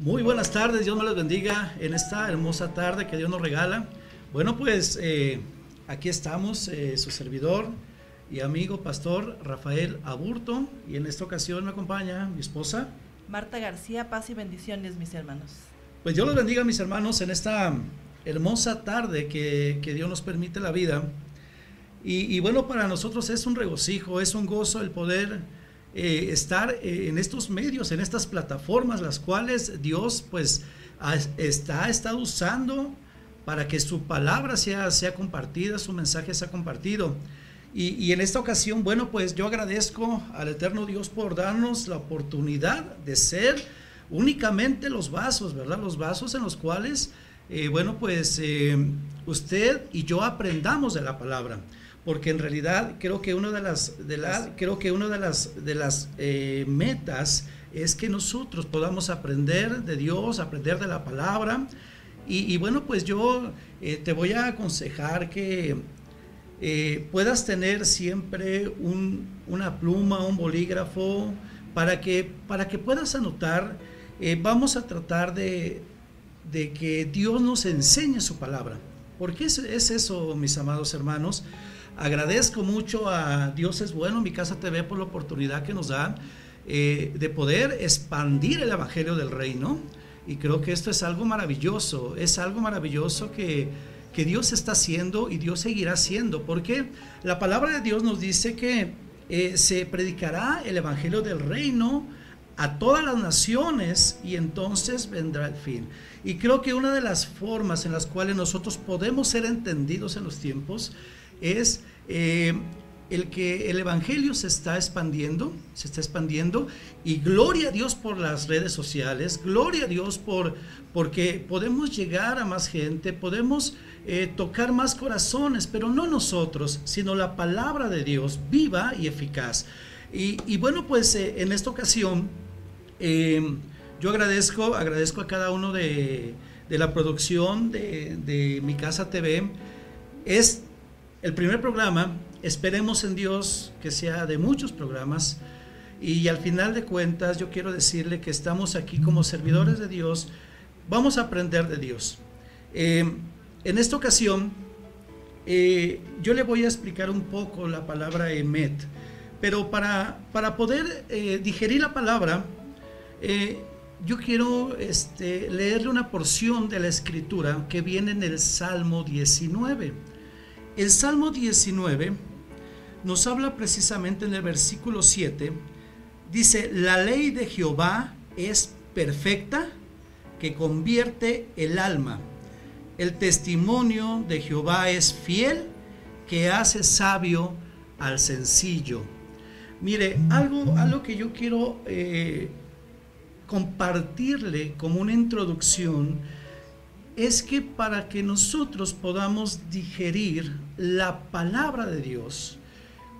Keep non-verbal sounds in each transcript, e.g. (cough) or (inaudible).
Muy buenas tardes, Dios me les bendiga en esta hermosa tarde que Dios nos regala. Bueno, pues eh, aquí estamos, eh, su servidor y amigo pastor Rafael Aburto, y en esta ocasión me acompaña mi esposa. Marta García, paz y bendiciones, mis hermanos. Pues Dios los bendiga, mis hermanos, en esta hermosa tarde que, Dios nos permite la vida. Y, y bueno, para nosotros es un regocijo, es un gozo el poder eh, estar eh, en estos medios, en estas plataformas, las cuales Dios pues está, estado usando para que su palabra sea, sea compartida, su mensaje sea compartido. Y, y, en esta ocasión, bueno, pues yo agradezco al Eterno Dios por darnos la oportunidad de ser únicamente los vasos, ¿verdad? Los vasos en los cuales, eh, bueno, pues usted y yo aprendamos de la palabra porque en realidad creo que una de las, de la, creo que una de las, de las eh, metas es que nosotros podamos aprender de Dios, aprender de la palabra. Y, bueno, pues yo eh, te voy a aconsejar que eh, puedas tener siempre un, una pluma, un bolígrafo, para que, para que puedas anotar. vamos a tratar de, de, que Dios nos enseñe su palabra. porque es, es eso, mis amados hermanos? Agradezco mucho a Dios es bueno, mi casa TV, por la oportunidad que nos da eh, de poder expandir el Evangelio del Reino. Y creo que esto es algo maravilloso, es algo maravilloso que, que Dios está haciendo y Dios seguirá haciendo, porque la palabra de Dios nos dice que eh, se predicará el Evangelio del Reino a todas las naciones y entonces vendrá el fin. Y creo que una de las formas en las cuales nosotros podemos ser entendidos en los tiempos es eh, el que el Evangelio se está expandiendo, se está expandiendo, y gloria a Dios por las redes sociales, gloria a Dios por, porque podemos llegar a más gente, podemos eh, tocar más corazones, pero no nosotros, sino la palabra de Dios viva y eficaz. Y, bueno, pues eh, en esta ocasión, yo agradezco, agradezco a cada uno de, de la producción de, de Mi Casa TV. Es el primer programa, esperemos en Dios que sea de muchos programas y al final de cuentas yo quiero decirle que estamos aquí como servidores de Dios, vamos a aprender de Dios. Eh, en esta ocasión eh, yo le voy a explicar un poco la palabra emet, pero para, para poder eh, digerir la palabra, yo quiero este, leerle una porción de la escritura que viene en el Salmo 19. El Salmo 19 nos habla precisamente en el versículo 7, dice, la ley de Jehová es perfecta que convierte el alma. El testimonio de Jehová es fiel que hace sabio al sencillo. Mire, algo, algo que yo quiero eh, compartirle como una introducción es que para que nosotros podamos digerir la palabra de Dios,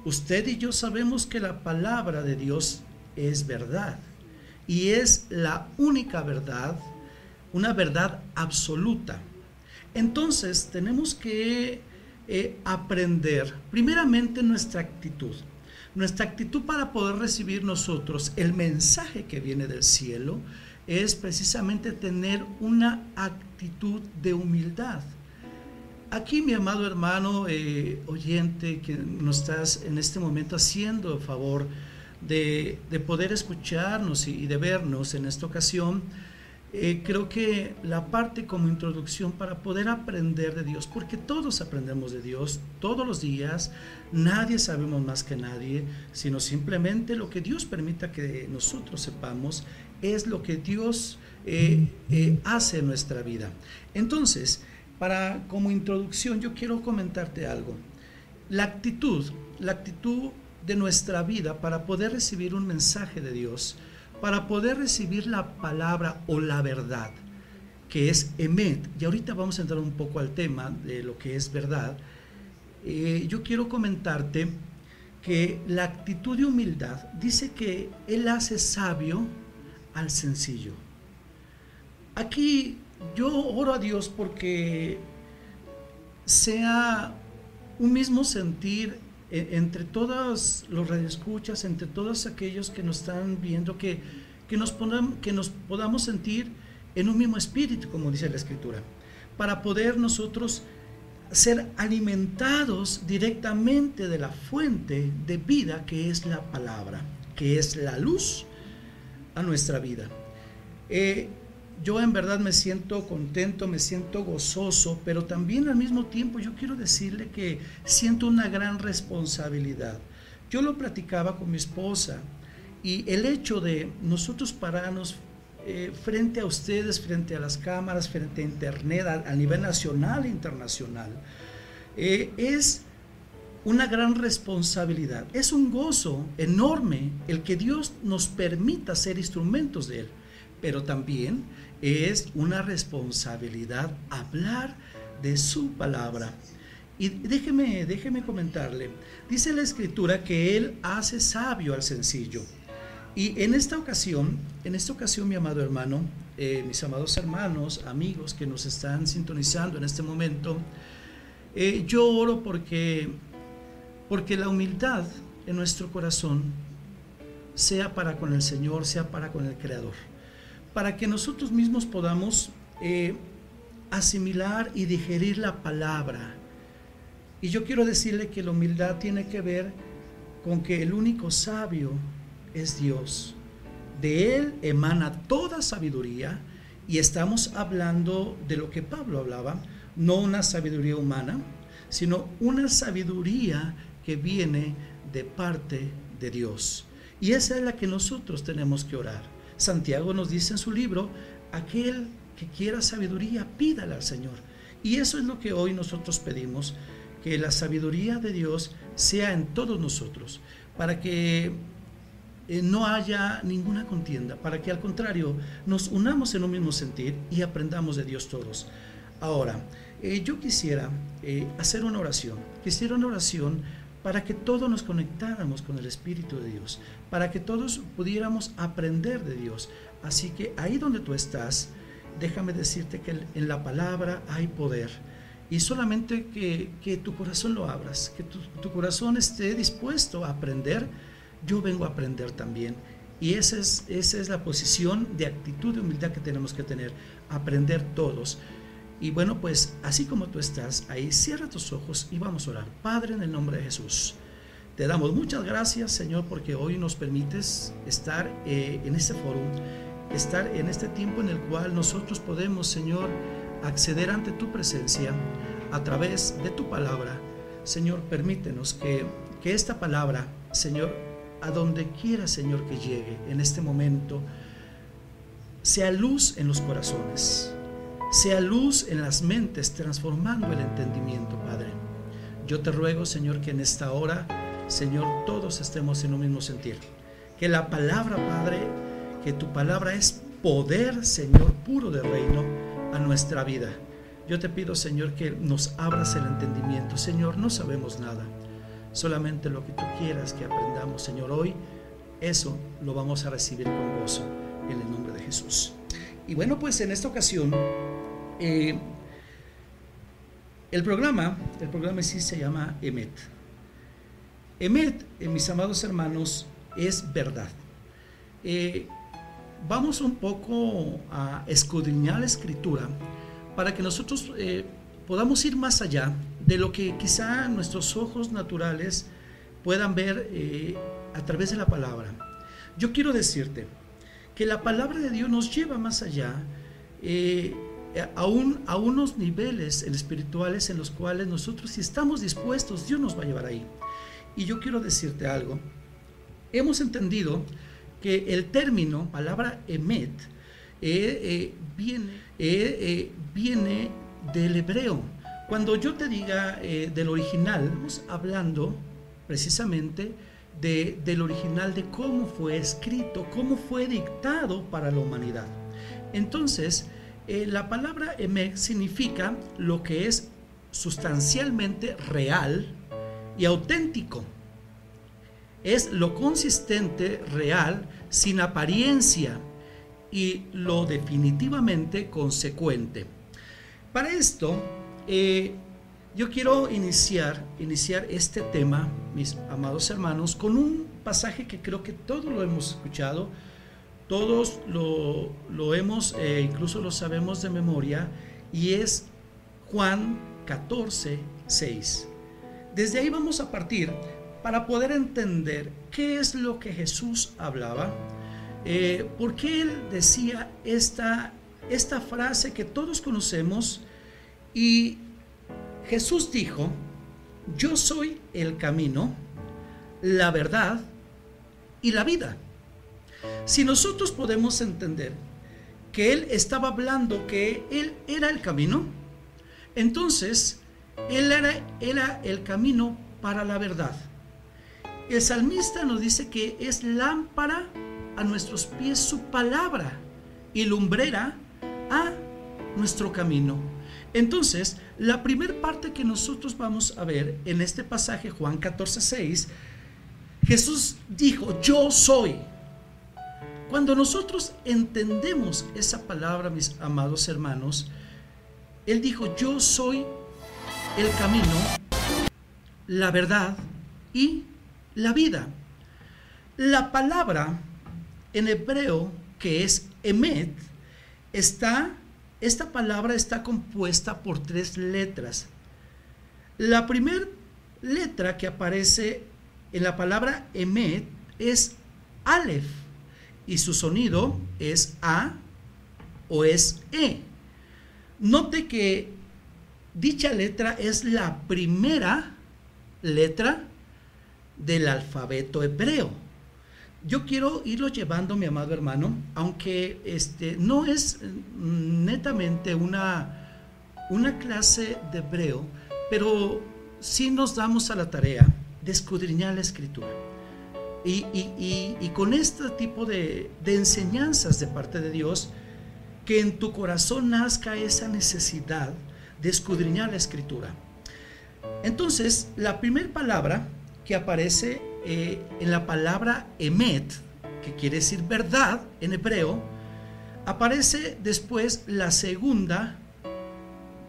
usted y yo sabemos que la palabra de Dios es verdad y es la única verdad, una verdad absoluta. Entonces tenemos que eh, aprender primeramente nuestra actitud. Nuestra actitud para poder recibir nosotros el mensaje que viene del cielo es precisamente tener una actitud de humildad. Aquí mi amado hermano eh, oyente que nos estás en este momento haciendo el favor de, poder escucharnos y, de vernos en esta ocasión, eh, creo que la parte como introducción para poder aprender de Dios, porque todos aprendemos de Dios todos los días, nadie sabemos más que nadie, sino simplemente lo que Dios permita que nosotros sepamos es lo que Dios eh, hace en nuestra vida. Entonces, para como introducción yo quiero comentarte algo. La actitud, la actitud de nuestra vida para poder recibir un mensaje de Dios, para poder recibir la palabra o la verdad, que es emet, y ahorita vamos a entrar un poco al tema de lo que es verdad, eh, yo quiero comentarte que la actitud de humildad dice que Él hace sabio al sencillo. Aquí yo oro a Dios porque sea un mismo sentir e, entre todos los radioescuchas, entre todos aquellos que nos están viendo, que, que, nos, que nos podamos sentir en un mismo espíritu, como dice la Escritura, para poder nosotros ser alimentados directamente de la fuente de vida que es la palabra, que es la luz a nuestra vida. Eh, yo en verdad me siento contento, me siento gozoso, pero también al mismo tiempo yo quiero decirle que siento una gran responsabilidad. Yo lo platicaba con mi esposa y el hecho de nosotros pararnos eh, frente a ustedes, frente a las cámaras, frente a Internet, a, nivel nacional e internacional, eh, es una gran responsabilidad. Es un gozo enorme el que Dios nos permita ser instrumentos de Él, pero también es una responsabilidad hablar de su palabra. Y déjeme, déjeme comentarle, dice la escritura que Él hace sabio al sencillo. Y en esta ocasión, en esta ocasión, mi amado hermano, eh, mis amados hermanos, amigos que nos están sintonizando en este momento, eh, yo oro porque, porque la humildad en nuestro corazón sea para con el Señor, sea para con el Creador, para que nosotros mismos podamos eh, asimilar y digerir la palabra. Y yo quiero decirle que la humildad tiene que ver con que el único sabio es Dios. De Él emana toda sabiduría y estamos hablando de lo que Pablo hablaba, no una sabiduría humana, sino una sabiduría que viene de parte de Dios. Y esa es la que nosotros tenemos que orar. Santiago nos dice en su libro, aquel que quiera sabiduría, pídala al Señor. Y eso es lo que hoy nosotros pedimos, que la sabiduría de Dios sea en todos nosotros, para que eh, no haya ninguna contienda, para que al contrario nos unamos en un mismo sentir y aprendamos de Dios todos. Ahora, eh, yo quisiera eh, hacer una oración, quisiera una oración para que todos nos conectáramos con el Espíritu de Dios, para que todos pudiéramos aprender de Dios. Así que ahí donde tú estás, déjame decirte que en la palabra hay poder. Y solamente que, tu corazón lo abras, que tu, tu corazón esté dispuesto a aprender yo vengo a aprender también. Y esa es, esa es la posición de actitud de humildad que tenemos que tener, aprender todos. Y bueno, pues así como tú estás ahí, cierra tus ojos y vamos a orar. Padre, en el nombre de Jesús, te damos muchas gracias, Señor, porque hoy nos permites estar eh, en este foro, estar en este tiempo en el cual nosotros podemos, Señor, acceder ante tu presencia a través de tu palabra. Señor, permítenos que, que esta palabra, Señor, a donde quiera, Señor, que llegue en este momento, sea luz en los corazones, sea luz en las mentes, transformando el entendimiento, Padre. Yo te ruego, Señor, que en esta hora, Señor, todos estemos en un mismo sentir. Que la palabra, Padre, que tu palabra es poder, Señor, puro de reino a nuestra vida. Yo te pido, Señor, que nos abras el entendimiento. Señor, no sabemos nada solamente lo que tú quieras que aprendamos, Señor, hoy, eso lo vamos a recibir con gozo en el nombre de Jesús. Y bueno, pues en esta ocasión, eh, el programa, el programa sí se llama Emet. Emet, eh, mis amados hermanos, es verdad. Eh, vamos un poco a escudriñar la escritura para que nosotros podamos ir más allá de lo que quizá nuestros ojos naturales puedan ver eh, a través de la palabra. Yo quiero decirte que la palabra de Dios nos lleva más allá, eh, a, a unos niveles espirituales en los cuales nosotros, si estamos dispuestos, Dios nos va a llevar ahí. Y yo quiero decirte algo. Hemos entendido que el término, palabra emet, eh, viene, viene del hebreo. Cuando yo te diga eh, del original, estamos hablando precisamente de, del original, de cómo fue escrito, cómo fue dictado para la humanidad. Entonces, eh, la palabra emek significa lo que es sustancialmente real y auténtico. Es lo consistente, real, sin apariencia y lo definitivamente consecuente. Para esto, eh, yo quiero iniciar, iniciar este tema, mis amados hermanos, con un pasaje que creo que todos lo hemos escuchado, todos lo, lo hemos, eh, incluso lo sabemos de memoria, y es Juan 14, 6. Desde ahí vamos a partir para poder entender qué es lo que Jesús hablaba, eh, por qué él decía esta, esta frase que todos conocemos y Jesús dijo, yo soy el camino, la verdad y la vida. Si nosotros podemos entender que Él estaba hablando que Él era el camino, entonces Él era, el camino para la verdad. El salmista nos dice que es lámpara a nuestros pies su palabra y lumbrera a nuestro camino. Entonces, la primera parte que nosotros vamos a ver en este pasaje, Juan 14, 6, Jesús dijo, yo soy. Cuando nosotros entendemos esa palabra, mis amados hermanos, Él dijo, yo soy el camino, la verdad y la vida. La palabra en hebreo que es emet está esta palabra está compuesta por tres letras. La primera letra que aparece en la palabra emet es Aleph y su sonido es A o es E. Note que dicha letra es la primera letra del alfabeto hebreo yo quiero irlo llevando, mi amado hermano, aunque este, no es mm, netamente una, una clase de hebreo, pero sí nos damos a la tarea de escudriñar la escritura. Y, con este tipo de, de enseñanzas de parte de Dios, que en tu corazón nazca esa necesidad de escudriñar la escritura. Entonces, la primera palabra que aparece eh, en la palabra emet, que quiere decir verdad en hebreo, aparece después la segunda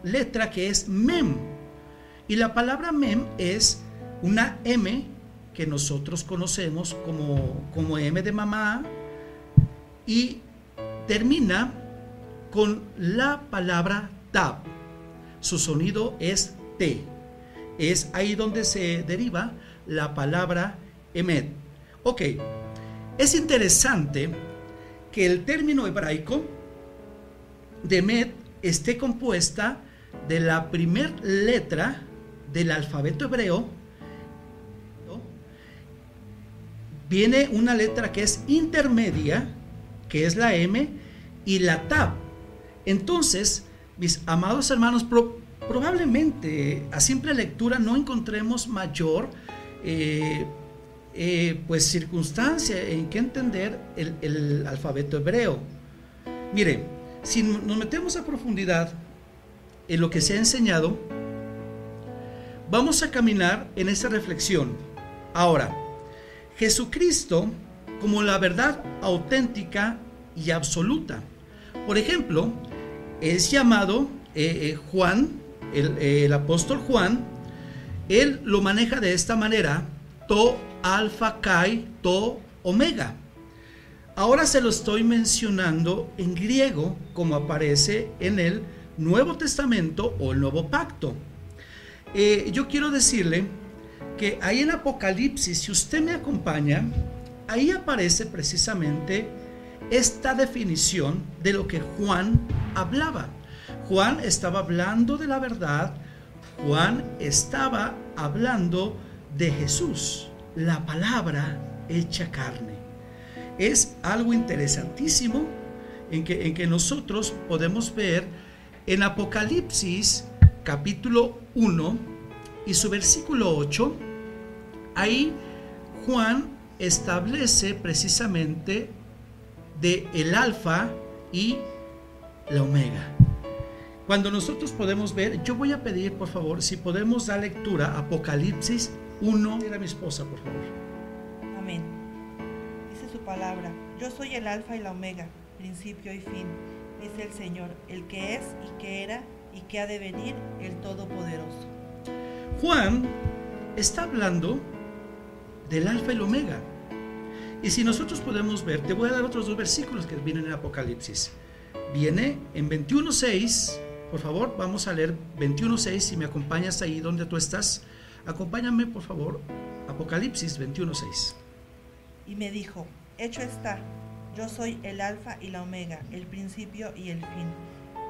letra que es mem. Y la palabra mem es una M que nosotros conocemos como, como M de mamá y termina con la palabra tab. Su sonido es T. Es ahí donde se deriva la palabra emet. Ok, es interesante que el término hebraico de emet esté compuesta de la primera letra del alfabeto hebreo. Viene una letra que es intermedia, que es la M, y la tab. Entonces, mis amados hermanos, probablemente a simple lectura no encontremos mayor eh, eh, pues circunstancia en que entender el, alfabeto hebreo. Mire, si nos metemos a profundidad en lo que se ha enseñado, vamos a caminar en esa reflexión. Ahora, Jesucristo como la verdad auténtica y absoluta. Por ejemplo, es llamado eh, Juan, el, el apóstol Juan, él lo maneja de esta manera, to alfa kai to omega. Ahora se lo estoy mencionando en griego como aparece en el Nuevo Testamento o el Nuevo Pacto. Eh, yo quiero decirle que ahí en Apocalipsis, si usted me acompaña, ahí aparece precisamente esta definición de lo que Juan hablaba. Juan estaba hablando de la verdad, Juan estaba hablando de Jesús, la palabra hecha carne. Es algo interesantísimo en que, en que nosotros podemos ver en Apocalipsis capítulo 1 y su versículo 8, ahí Juan establece precisamente de el alfa y la omega. Cuando nosotros podemos ver, yo voy a pedir, por favor, si podemos dar lectura Apocalipsis 1. Era mi esposa, por favor. Amén. Dice su palabra, yo soy el alfa y la omega, principio y fin, dice el Señor, el que es y que era y que ha de venir, el Todopoderoso. Juan está hablando del alfa y la omega. Y si nosotros podemos ver, te voy a dar otros dos versículos que vienen en Apocalipsis. Viene en 21.6, por favor, vamos a leer 21.6, si me acompañas ahí donde tú estás. Acompáñame, por favor, Apocalipsis 21.6. Y me dijo, hecho está, yo soy el alfa y la omega, el principio y el fin.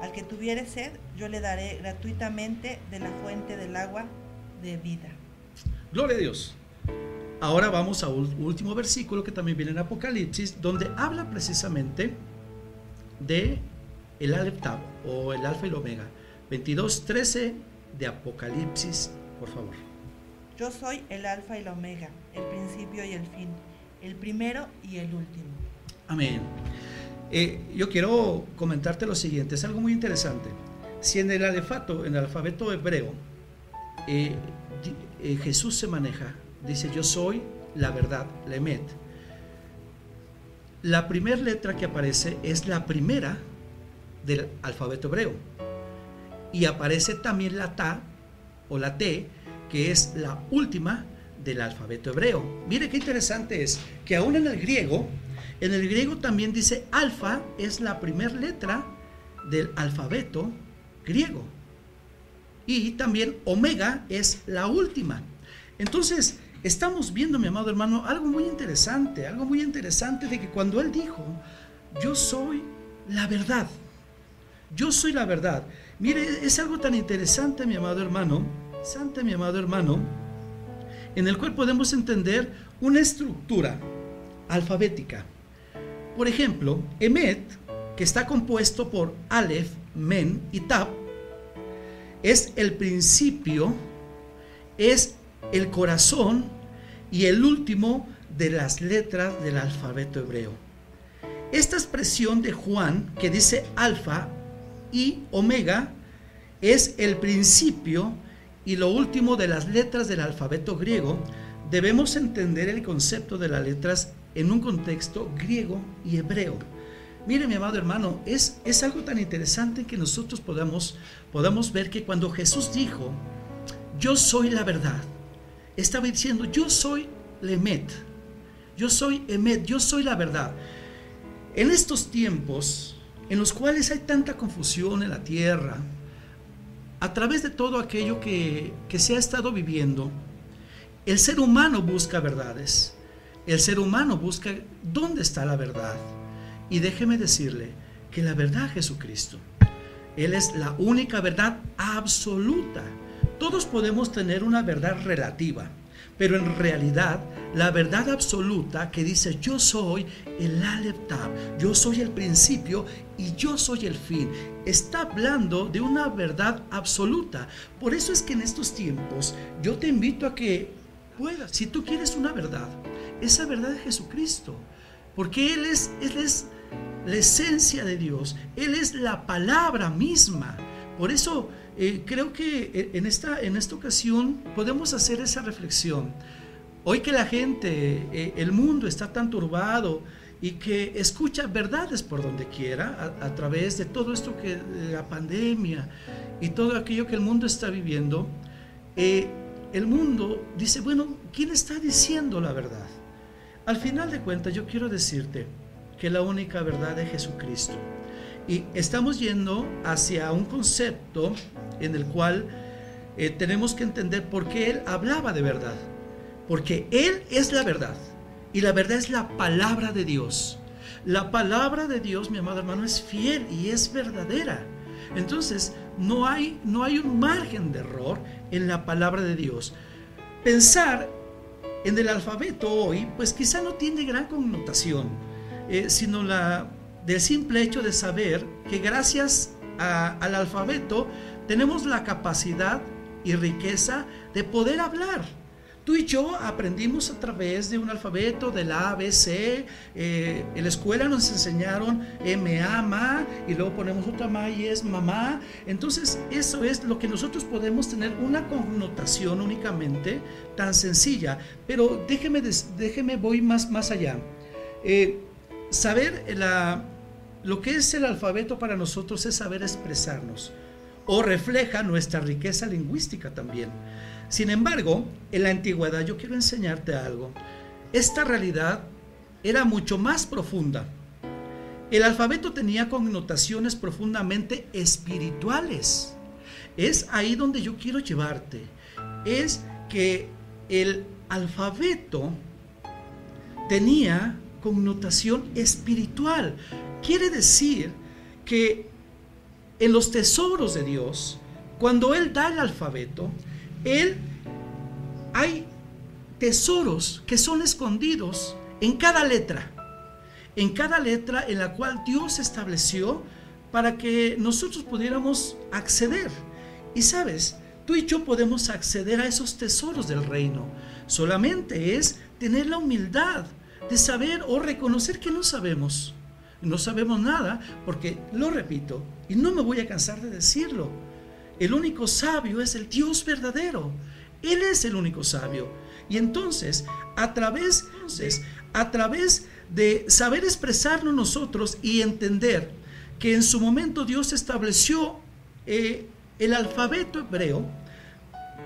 Al que tuviere sed, yo le daré gratuitamente de la fuente del agua de vida. Gloria a Dios. Ahora vamos a un último versículo que también viene en Apocalipsis, donde habla precisamente de el Aleph o el Alfa y el Omega. 22.13 de Apocalipsis, por favor. Yo soy el Alfa y la Omega, el principio y el fin, el primero y el último. Amén. Eh, yo quiero comentarte lo siguiente, es algo muy interesante. Si en el alefato, en el alfabeto hebreo, eh, eh, Jesús se maneja, dice yo soy la verdad, Lemet. La primera letra que aparece es la primera del alfabeto hebreo. Y aparece también la Ta o la T, que es la última del alfabeto hebreo. Mire qué interesante es que aún en el griego, en el griego también dice alfa es la primera letra del alfabeto griego. Y también omega es la última. Entonces, estamos viendo, mi amado hermano, algo muy interesante, algo muy interesante de que cuando Él dijo, yo soy la verdad, yo soy la verdad. Mire, es algo tan interesante, mi amado hermano, santa, mi amado hermano, en el cual podemos entender una estructura alfabética. Por ejemplo, Emet, que está compuesto por Aleph, Men y Tab, es el principio, es el corazón y el último de las letras del alfabeto hebreo. Esta expresión de Juan que dice alfa y omega es el principio y lo último de las letras del alfabeto griego. Debemos entender el concepto de las letras en un contexto griego y hebreo. Mire, mi amado hermano, es, es algo tan interesante que nosotros podamos, podamos ver que cuando Jesús dijo, yo soy la verdad, estaba diciendo, yo soy Lemet, yo soy Emet, yo soy la verdad. En estos tiempos en los cuales hay tanta confusión en la tierra, a través de todo aquello que, que se ha estado viviendo, el ser humano busca verdades. El ser humano busca dónde está la verdad. Y déjeme decirle que la verdad Jesucristo. Él es la única verdad absoluta. Todos podemos tener una verdad relativa, pero en realidad la verdad absoluta que dice yo soy el Aleph yo soy el principio y yo soy el fin, está hablando de una verdad absoluta. Por eso es que en estos tiempos yo te invito a que puedas, si tú quieres una verdad, esa verdad es Jesucristo, porque Él es, Él es la esencia de Dios, Él es la palabra misma. Por eso eh, creo que eh, en esta, en esta ocasión podemos hacer esa reflexión. Hoy que la gente, eh, el mundo está tan turbado y que escucha verdades por donde quiera a, través de todo esto que la pandemia y todo aquello que el mundo está viviendo, el mundo dice, bueno, ¿quién está diciendo la verdad? Al final de cuentas, yo quiero decirte que la única verdad es Jesucristo. Y estamos yendo hacia un concepto en el cual eh, tenemos que entender por qué Él hablaba de verdad. Porque Él es la verdad. Y la verdad es la palabra de Dios. La palabra de Dios, mi amado hermano, es fiel y es verdadera. Entonces, no hay, no hay un margen de error en la palabra de Dios. Pensar en el alfabeto hoy, pues quizá no tiene gran connotación, eh, sino la del simple hecho de saber que gracias al alfabeto tenemos la capacidad y riqueza de poder hablar. Tú y yo aprendimos a través de un alfabeto del A, ABC. Eh, en la escuela nos enseñaron M, A, Ma, y luego ponemos otra Ma y es mamá. Entonces, eso es lo que nosotros podemos tener una connotación únicamente tan sencilla. Pero déjeme, déjeme voy más, más allá. Eh, saber la, lo que es el alfabeto para nosotros es saber expresarnos o refleja nuestra riqueza lingüística también. Sin embargo, en la antigüedad yo quiero enseñarte algo. Esta realidad era mucho más profunda. El alfabeto tenía connotaciones profundamente espirituales. Es ahí donde yo quiero llevarte. Es que el alfabeto tenía connotación espiritual. Quiere decir que en los tesoros de Dios, cuando Él da el alfabeto, Él hay tesoros que son escondidos en cada letra, en cada letra en la cual Dios estableció para que nosotros pudiéramos acceder. Y sabes, tú y yo podemos acceder a esos tesoros del reino. Solamente es tener la humildad de saber o reconocer que no sabemos. No sabemos nada porque, lo repito, y no me voy a cansar de decirlo, el único sabio es el Dios verdadero. Él es el único sabio. Y entonces, a través, a través de saber expresarnos nosotros y entender que en su momento Dios estableció eh, el alfabeto hebreo,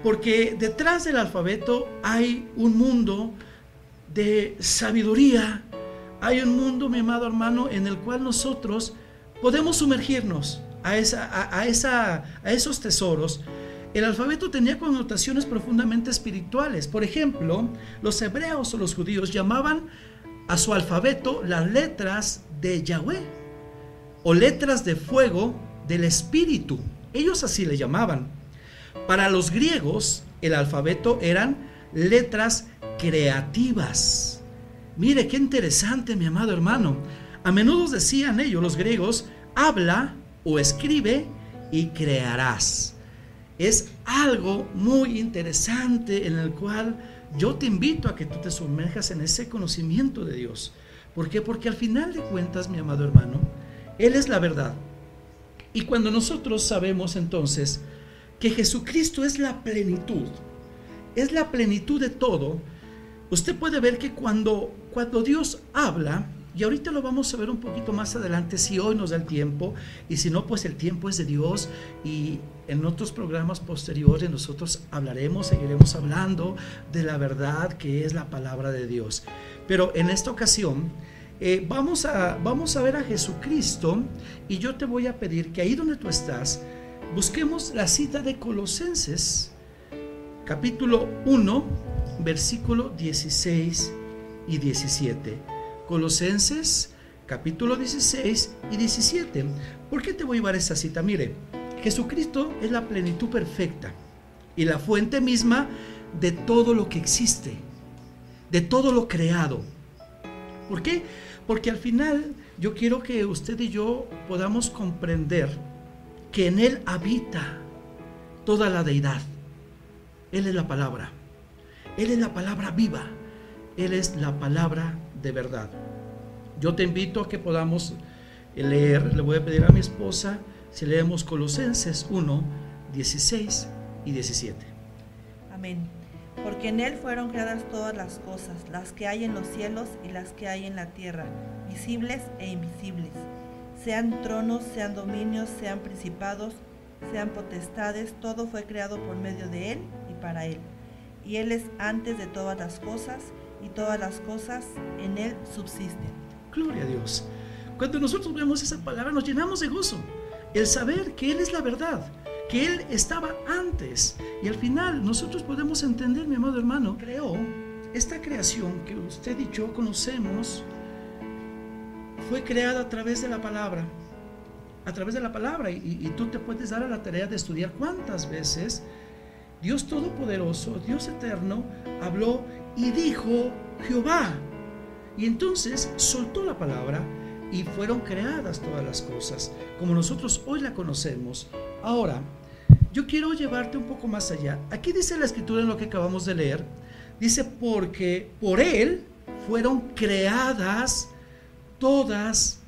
porque detrás del alfabeto hay un mundo de sabiduría, hay un mundo, mi amado hermano, en el cual nosotros podemos sumergirnos a, esa, a, esa, a esos tesoros. El alfabeto tenía connotaciones profundamente espirituales. Por ejemplo, los hebreos o los judíos llamaban a su alfabeto las letras de Yahweh o letras de fuego del espíritu. Ellos así le llamaban. Para los griegos, el alfabeto eran letras creativas. Mire qué interesante, mi amado hermano. A menudo decían ellos, los griegos, habla o escribe y crearás. Es algo muy interesante en el cual yo te invito a que tú te sumerjas en ese conocimiento de Dios. ¿Por qué? Porque al final de cuentas, mi amado hermano, Él es la verdad. Y cuando nosotros sabemos entonces que Jesucristo es la plenitud, es la plenitud de todo, usted puede ver que cuando, cuando Dios habla, y ahorita lo vamos a ver un poquito más adelante si hoy nos da el tiempo y si no, pues el tiempo es de Dios y en otros programas posteriores nosotros hablaremos, seguiremos hablando de la verdad que es la palabra de Dios. Pero en esta ocasión eh, vamos, a, vamos a ver a Jesucristo y yo te voy a pedir que ahí donde tú estás, busquemos la cita de Colosenses, capítulo 1, versículo 16 y 17. Colosenses capítulo 16 y 17. ¿Por qué te voy a llevar esa cita? Mire, Jesucristo es la plenitud perfecta y la fuente misma de todo lo que existe, de todo lo creado. ¿Por qué? Porque al final yo quiero que usted y yo podamos comprender que en Él habita toda la deidad. Él es la palabra. Él es la palabra viva. Él es la palabra de verdad. Yo te invito a que podamos leer, le voy a pedir a mi esposa si leemos Colosenses 1, 16 y 17. Amén. Porque en Él fueron creadas todas las cosas, las que hay en los cielos y las que hay en la tierra, visibles e invisibles, sean tronos, sean dominios, sean principados, sean potestades, todo fue creado por medio de Él y para Él. Y Él es antes de todas las cosas, y todas las cosas en Él subsisten. Gloria a Dios. Cuando nosotros vemos esa palabra nos llenamos de gozo. El saber que Él es la verdad, que Él estaba antes. Y al final nosotros podemos entender, mi amado hermano, creó esta creación que usted y yo conocemos, fue creada a través de la palabra. A través de la palabra. Y, y tú te puedes dar a la tarea de estudiar cuántas veces Dios Todopoderoso, Dios Eterno, habló y dijo Jehová. Y entonces soltó la palabra y fueron creadas todas las cosas, como nosotros hoy la conocemos. Ahora, yo quiero llevarte un poco más allá. Aquí dice la escritura en lo que acabamos de leer, dice, porque por Él fueron creadas todas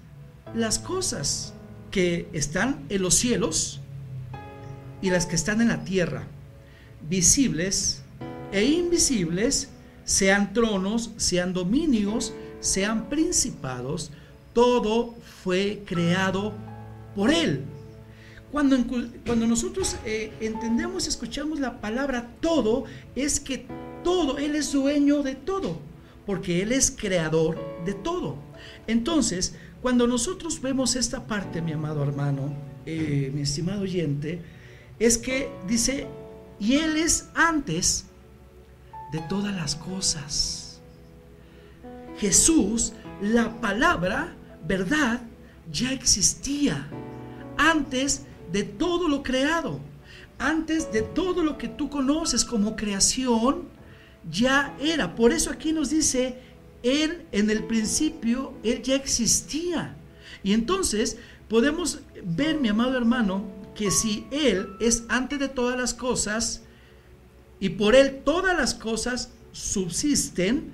las cosas que están en los cielos y las que están en la tierra, visibles e invisibles, sean tronos, sean dominios, sean principados, todo fue creado por Él. Cuando, cuando nosotros eh, entendemos, escuchamos la palabra todo, es que todo, Él es dueño de todo. porque Él es creador de todo. Entonces, cuando nosotros vemos esta parte, mi amado hermano, eh, mi estimado oyente, es que dice, y Él es antes de todas las cosas. Jesús, la palabra, verdad, ya existía antes de todo lo creado, antes de todo lo que tú conoces como creación, ya era. Por eso aquí nos dice, Él en el principio, Él ya existía. Y entonces podemos ver, mi amado hermano, que si Él es antes de todas las cosas y por Él todas las cosas subsisten,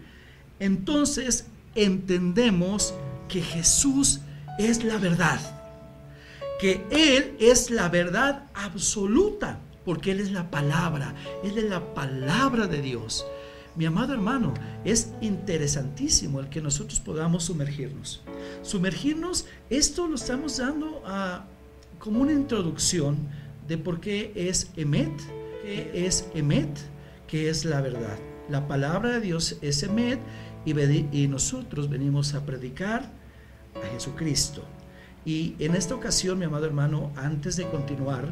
entonces entendemos que Jesús es la verdad, que Él es la verdad absoluta, porque Él es la palabra, Él es la palabra de Dios. Mi amado hermano, es interesantísimo el que nosotros podamos sumergirnos. Sumergirnos, esto lo estamos dando a, como una introducción de por qué es Emet, qué es Emet, que es la verdad. La palabra de Dios es Emet y, nosotros venimos a predicar a Jesucristo. Y en esta ocasión, mi amado hermano, antes de continuar,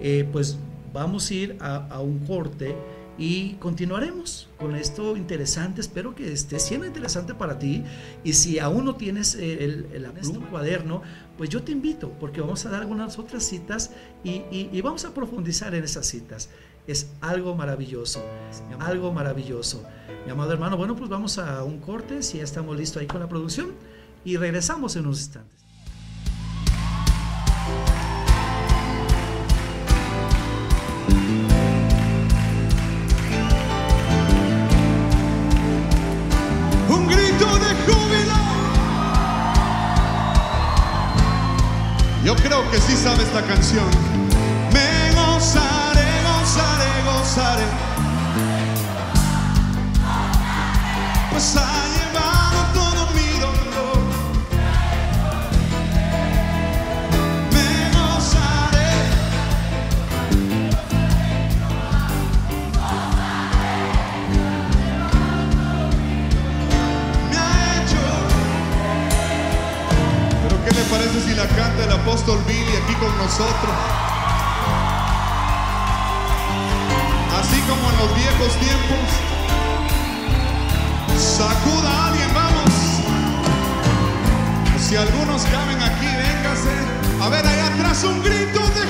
eh, pues vamos a ir a, un corte y continuaremos con esto interesante. Espero que esté siendo interesante para ti. Y si aún no tienes el, el, cuaderno, pues yo te invito porque vamos a dar algunas otras citas y, y vamos a profundizar en esas citas. Es algo maravilloso, algo maravilloso. Mi amado hermano, bueno, pues vamos a un corte, si ya estamos listos ahí con la producción, y regresamos en unos instantes. Un grito de júbilo. Yo creo que sí sabe esta canción. Gozaré pues ha llevado todo mi dolor. Me gozaré. Me ha hecho. Pero ¿qué le parece si la canta el apóstol Billy aquí con nosotros? Como en los viejos tiempos. Sacuda a alguien, vamos. Si algunos caben aquí, véngase. A ver, allá atrás un grito de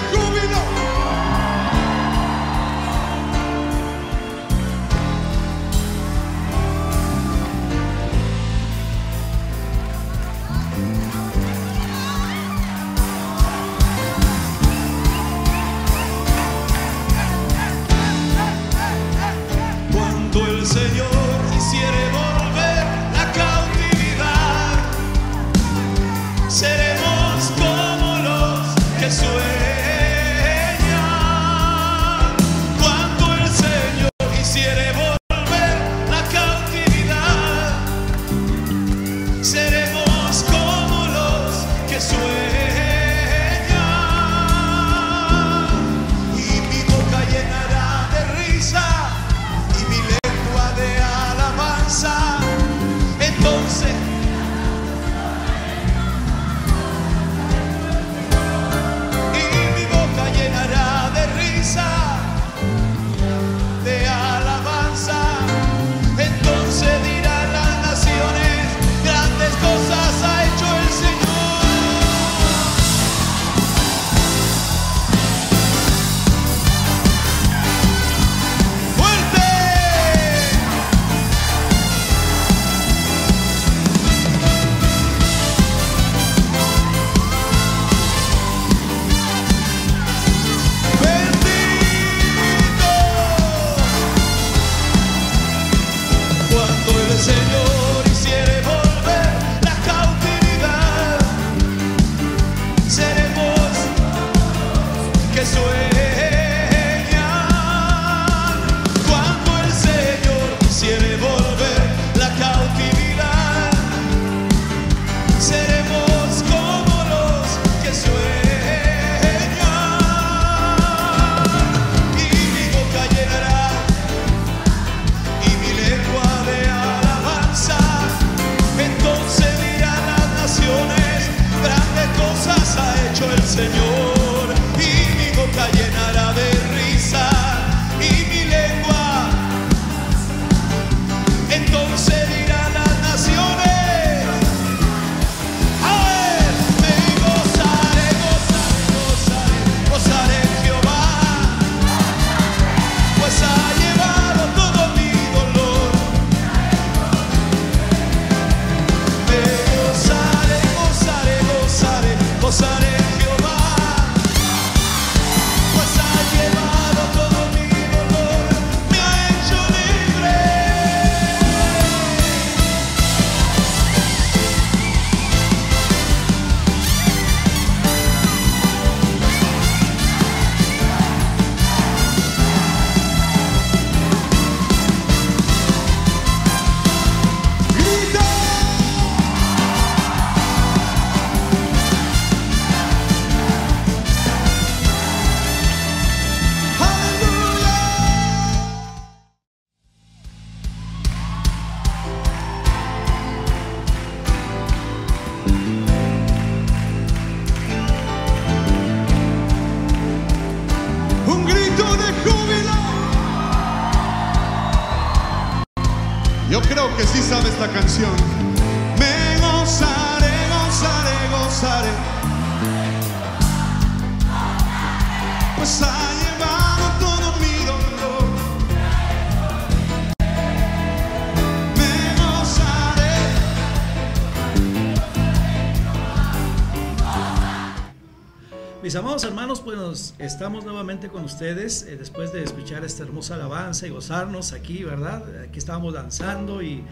estamos nuevamente con ustedes eh, después de escuchar esta hermosa alabanza y gozarnos aquí, ¿verdad? Aquí estábamos danzando y,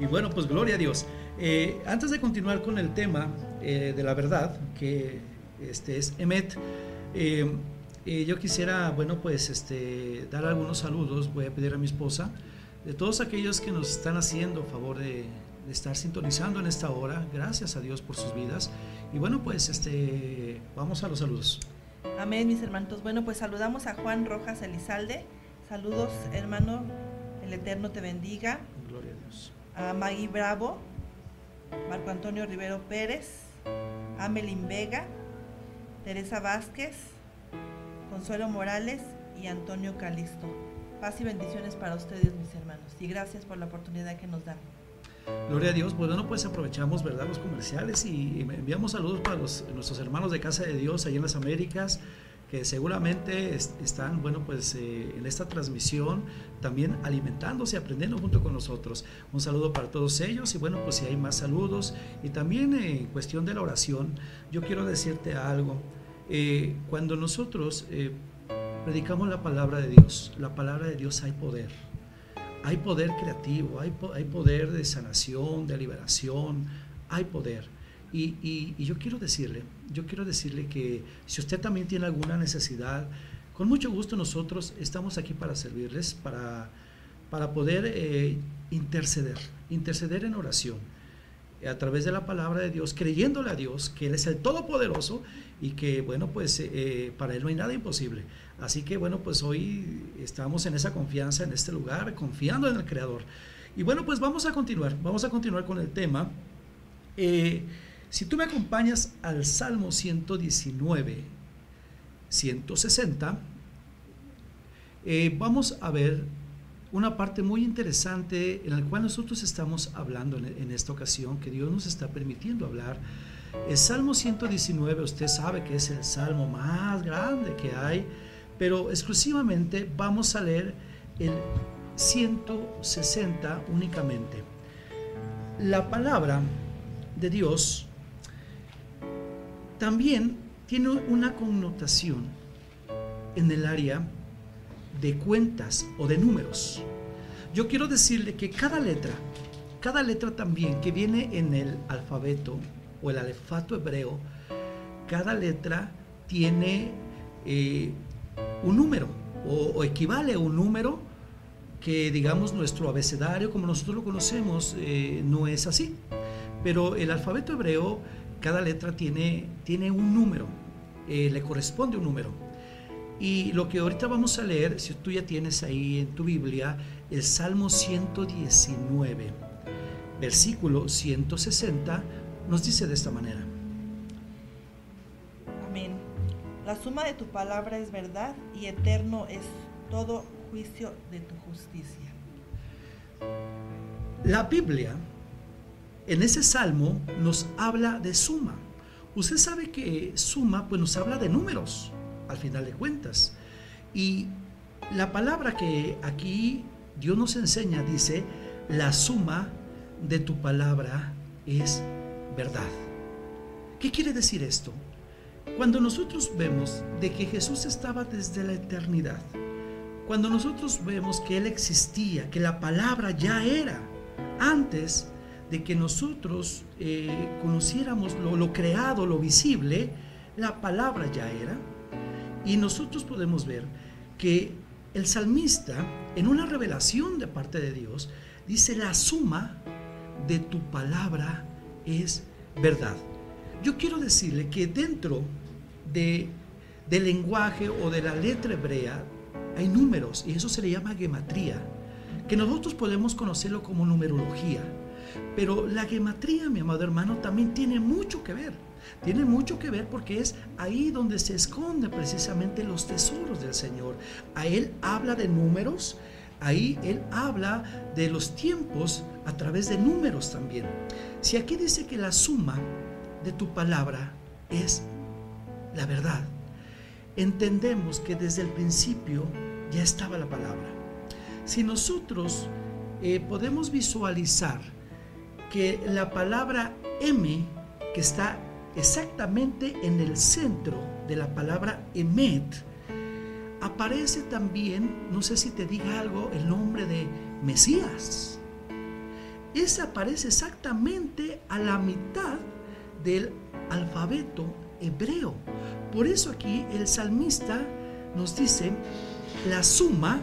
y bueno, pues gloria a Dios. Eh, antes de continuar con el tema eh, de la verdad, que este es Emet, eh, eh, yo quisiera, bueno, pues este, dar algunos saludos, voy a pedir a mi esposa, de todos aquellos que nos están haciendo favor de, de estar sintonizando en esta hora, gracias a Dios por sus vidas. Y bueno, pues este, vamos a los saludos. Amén, mis hermanos. Bueno, pues saludamos a Juan Rojas Elizalde. Saludos, hermano. El Eterno te bendiga. Gloria a Dios. A Maggie Bravo, Marco Antonio Rivero Pérez, Amelín Vega, Teresa Vázquez, Consuelo Morales y Antonio Calisto. Paz y bendiciones para ustedes, mis hermanos. Y gracias por la oportunidad que nos dan. Gloria a Dios. Pues bueno, pues aprovechamos, ¿verdad? Los comerciales y enviamos saludos para los, nuestros hermanos de Casa de Dios allá en las Américas que seguramente es- están, bueno, pues eh, en esta transmisión también alimentándose, aprendiendo junto con nosotros. Un saludo para todos ellos y bueno, pues si hay más saludos y también eh, en cuestión de la oración, yo quiero decirte algo. Eh, cuando nosotros predicamos la palabra de Dios, la palabra de Dios hay poder. Hay poder creativo, hay, po- hay poder de sanación, de liberación, hay poder. Y, yo quiero decirle, yo quiero decirle que si usted también tiene alguna necesidad, con mucho gusto nosotros estamos aquí para servirles, para, para poder eh, interceder, interceder en oración a través de la palabra de Dios, creyéndole a Dios que Él es el Todopoderoso y que, bueno, pues eh, eh, para Él no hay nada imposible. Así que, bueno, pues hoy estamos en esa confianza, en este lugar, confiando en el Creador. Y bueno, pues vamos a continuar, vamos a continuar con el tema. Eh, si tú me acompañas al Salmo 119, 160, eh, vamos a ver una parte muy interesante en la cual nosotros estamos hablando en, en esta ocasión, que Dios nos está permitiendo hablar. El Salmo 119, usted sabe que es el salmo más grande que hay, pero exclusivamente vamos a leer el 160 únicamente. La palabra de Dios también tiene una connotación en el área de cuentas o de números. Yo quiero decirle que cada letra, cada letra también que viene en el alfabeto o el alfabeto hebreo, cada letra tiene eh, un número o, equivale a un número que digamos nuestro abecedario como nosotros lo conocemos eh, no es así. Pero el alfabeto hebreo, cada letra tiene, tiene un número, eh, le corresponde un número. Y lo que ahorita vamos a leer, si tú ya tienes ahí en tu Biblia, el Salmo 119, versículo 160, nos dice de esta manera. La suma de tu palabra es verdad y eterno es todo juicio de tu justicia. La Biblia, en ese salmo, nos habla de suma. Usted sabe que suma, pues nos habla de números, al final de cuentas. Y la palabra que aquí Dios nos enseña dice, la suma de tu palabra es verdad. ¿Qué quiere decir esto? Cuando nosotros vemos de que Jesús estaba desde la eternidad, cuando nosotros vemos que Él existía, que la palabra ya era, antes de que nosotros eh, conociéramos lo, lo creado, lo visible, la palabra ya era. Y nosotros podemos ver que el salmista, en una revelación de parte de Dios, dice, la suma de tu palabra es verdad. Yo quiero decirle que dentro de, lenguaje o de la letra hebrea hay números y eso se le llama gematría, que nosotros podemos conocerlo como numerología. Pero la gematría, mi amado hermano, también tiene mucho que ver. Tiene mucho que ver porque es ahí donde se esconden precisamente los tesoros del Señor. A Él habla de números, ahí él habla de los tiempos a través de números también. Si aquí dice que la suma de tu palabra es la verdad, entendemos que desde el principio ya estaba la palabra. Si nosotros eh, podemos visualizar que la palabra M, que está exactamente en el centro de la palabra Emet, aparece también, no sé si te diga algo, el nombre de Mesías. Ese aparece exactamente a la mitad del alfabeto hebreo. Por eso aquí el salmista nos dice, la suma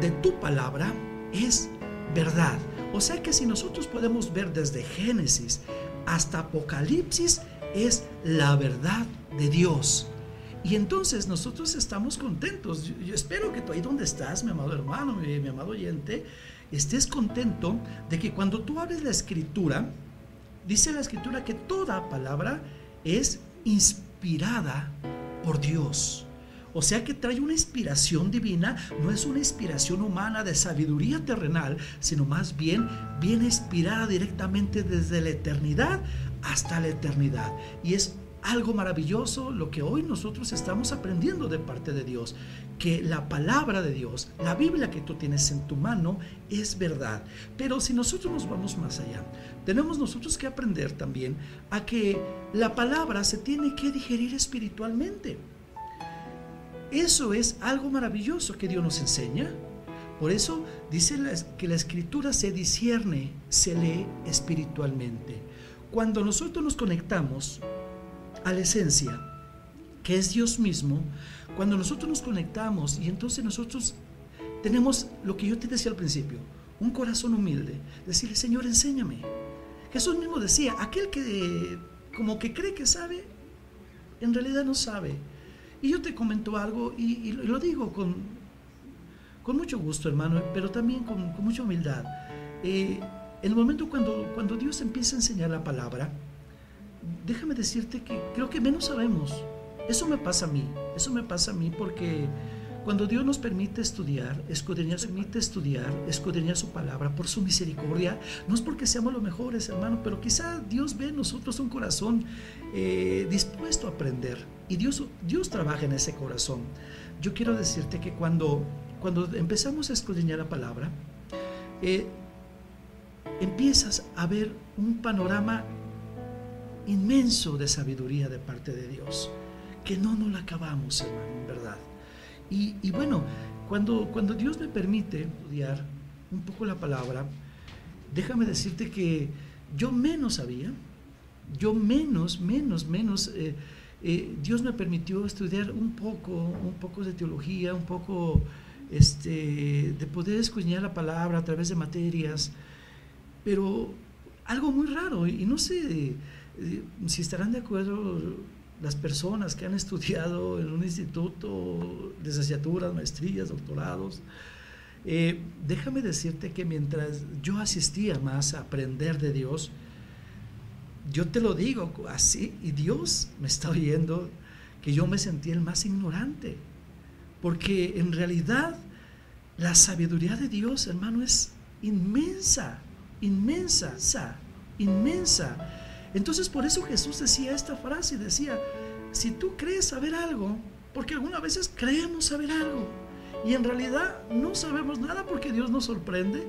de tu palabra es verdad. O sea que si nosotros podemos ver desde Génesis hasta Apocalipsis, es la verdad de Dios. Y entonces nosotros estamos contentos. Yo, espero que tú ahí donde estás, mi amado hermano, mi, mi, amado oyente, estés contento de que cuando tú abres la escritura, dice la escritura que toda palabra es inspirada por Dios. O sea que trae una inspiración divina, no es una inspiración humana de sabiduría terrenal, sino más bien viene inspirada directamente desde la eternidad hasta la eternidad. Y es algo maravilloso lo que hoy nosotros estamos aprendiendo de parte de Dios, que la palabra de Dios, la Biblia que tú tienes en tu mano es verdad. Pero si nosotros nos vamos más allá, tenemos nosotros que aprender también a que la palabra se tiene que digerir espiritualmente. Eso es algo maravilloso que Dios nos enseña. Por eso dice que la escritura se discierne, se lee espiritualmente. Cuando nosotros nos conectamos a la esencia, que es Dios mismo, cuando nosotros nos conectamos y entonces nosotros tenemos lo que yo te decía al principio, un corazón humilde, decirle, Señor, enséñame. Jesús mismo decía, aquel que como que cree que sabe, en realidad no sabe. Y yo te comento algo y, lo digo con, con mucho gusto, hermano, pero también con, mucha humildad. Eh, el momento cuando, cuando Dios empieza a enseñar la palabra, déjame decirte que creo que menos sabemos. Eso me pasa a mí, eso me pasa a mí porque cuando Dios nos permite estudiar, escudriñar, permite estudiar, escudriñar su palabra por su misericordia, no es porque seamos los mejores, hermano, pero quizá Dios ve en nosotros un corazón eh, dispuesto a aprender y Dios, Dios trabaja en ese corazón. Yo quiero decirte que cuando, cuando empezamos a escudriñar la palabra, eh, empiezas a ver un panorama inmenso de sabiduría de parte de Dios, que no nos la acabamos, hermano, en verdad. Y, bueno, cuando, cuando Dios me permite estudiar un poco la palabra, déjame decirte que yo menos sabía, yo menos, menos, menos, eh, eh, Dios me permitió estudiar un poco, un poco de teología, un poco este, de poder escudriñar la palabra a través de materias, pero algo muy raro, y no sé si estarán de acuerdo las personas que han (laughs) estudiado en un instituto, licenciaturas, maestrías, doctorados, eh, déjame decirte que mientras yo asistía más a aprender de Dios, yo te lo digo así, y Dios me está oyendo, que yo me sentí el más ignorante, porque en realidad la sabiduría de Dios, hermano, es inmensa, inmensa, inmensa. Entonces por eso Jesús decía esta frase, decía, si tú crees saber algo, porque algunas veces creemos saber algo y en realidad no sabemos nada porque Dios nos sorprende.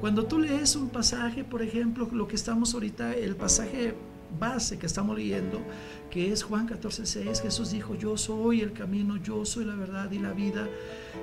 Cuando tú lees un pasaje, por ejemplo, lo que estamos ahorita, el pasaje base que estamos leyendo, que es Juan 14, 6, Jesús dijo, yo soy el camino, yo soy la verdad y la vida.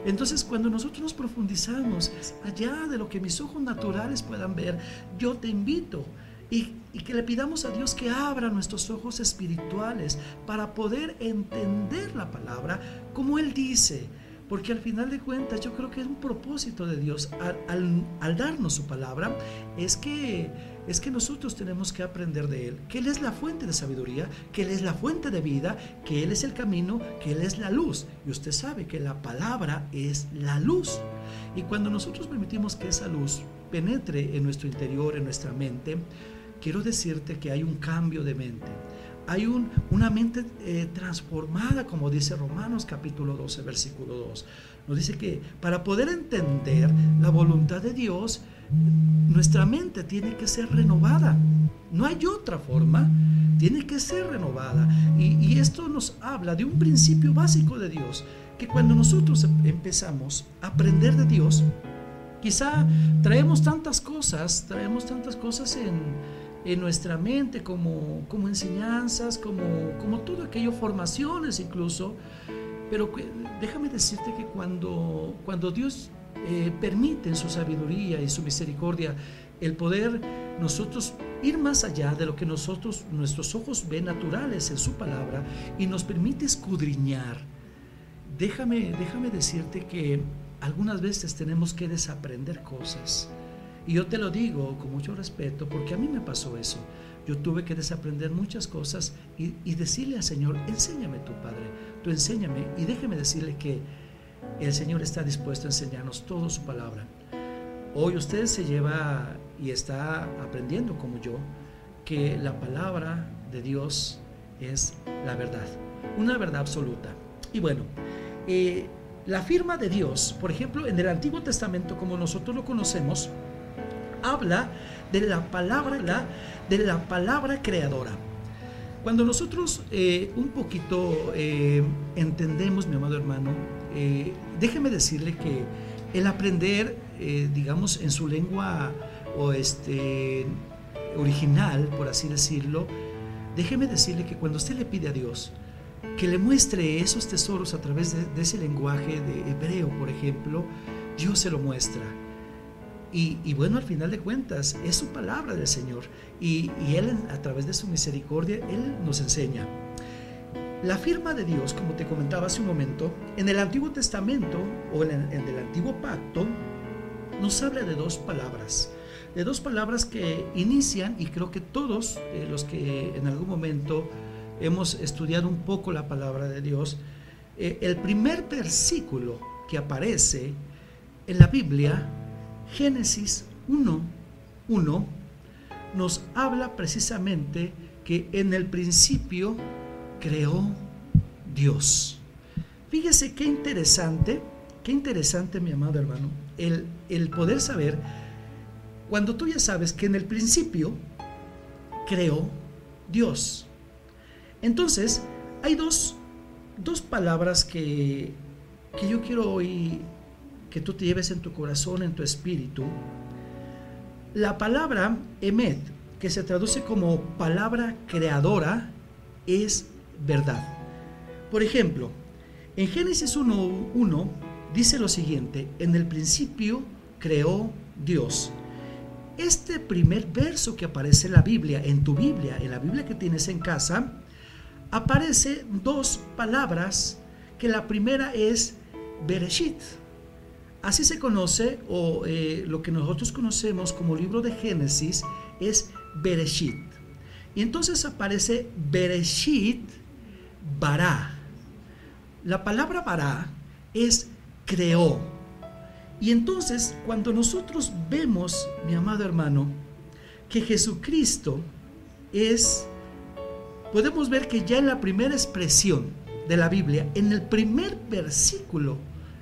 Entonces, cuando nosotros nos profundizamos allá de lo que mis ojos naturales puedan ver, yo te invito y, que le pidamos a Dios que abra nuestros ojos espirituales para poder entender la palabra como Él dice. Porque al final de cuentas yo creo que es un propósito de Dios al, al, darnos su palabra, es que, es que nosotros tenemos que aprender de Él, que Él es la fuente de sabiduría, que Él es la fuente de vida, que Él es el camino, que Él es la luz. Y usted sabe que la palabra es la luz. Y cuando nosotros permitimos que esa luz penetre en nuestro interior, en nuestra mente, quiero decirte que hay un cambio de mente, hay un, una mente eh, transformada, como dice Romanos capítulo 12, versículo 2. Nos dice que para poder entender la voluntad de Dios, nuestra mente tiene que ser renovada. No hay otra forma, tiene que ser renovada. Y esto nos habla de un principio básico de Dios, que cuando nosotros empezamos a aprender de Dios, quizá traemos tantas cosas, traemos tantas cosas en, en nuestra mente como, como enseñanzas, como, como todo aquello, formaciones incluso. Pero déjame decirte que cuando, cuando Dios eh, permite en su sabiduría y su misericordia el poder nosotros ir más allá de lo que nosotros, nuestros ojos ven naturales en su palabra y nos permite escudriñar. Déjame, déjame decirte que algunas veces tenemos que desaprender cosas y yo te lo digo con mucho respeto porque a mí me pasó eso. Yo tuve que desaprender muchas cosas y, decirle al Señor, enséñame tu Padre, tú enséñame y déjeme decirle que el Señor está dispuesto a enseñarnos toda su palabra. Hoy usted se lleva y está aprendiendo como yo que la palabra de Dios es la verdad, una verdad absoluta. Y bueno, eh, la firma de Dios, por ejemplo, en el Antiguo Testamento, como nosotros lo conocemos, habla de la palabra, de la palabra creadora. Cuando nosotros eh, un poquito eh, entendemos, mi amado hermano, eh, déjeme decirle que el aprender, digamos, en su lengua o este, original, por así decirlo, déjeme decirle que cuando usted le pide a Dios que le muestre esos tesoros a través de, de ese lenguaje de hebreo, por ejemplo, Dios se lo muestra. Y, bueno, al final de cuentas, es su palabra del Señor. Y, Él, a través de su misericordia, Él nos enseña. La firma de Dios, como te comentaba hace un momento, en el Antiguo Testamento o en, el Antiguo Pacto, nos habla de dos palabras. De dos palabras que inician, y creo que todos eh, los que en algún momento hemos estudiado un poco la palabra de Dios, eh, el primer versículo que aparece en la Biblia Génesis 1, 1 nos habla precisamente que en el principio creó Dios. Fíjese qué interesante, qué interesante mi amado hermano, el, el poder saber, cuando tú ya sabes que en el principio creó Dios. Entonces, hay dos, dos palabras que, que yo quiero hoy que tú te lleves en tu corazón, en tu espíritu. La palabra emet, que se traduce como palabra creadora, es verdad. Por ejemplo, en Génesis 1.1 dice lo siguiente, en el principio creó Dios. Este primer verso que aparece en la Biblia, en tu Biblia, en la Biblia que tienes en casa, aparece dos palabras que la primera es Bereshit, Así se conoce, o eh, lo que nosotros conocemos como libro de Génesis, es Bereshit. Y entonces aparece Bereshit Bará. La palabra Bará es creó. Y entonces, cuando nosotros vemos, mi amado hermano, que Jesucristo es, podemos ver que ya en la primera expresión de la Biblia, en el primer versículo,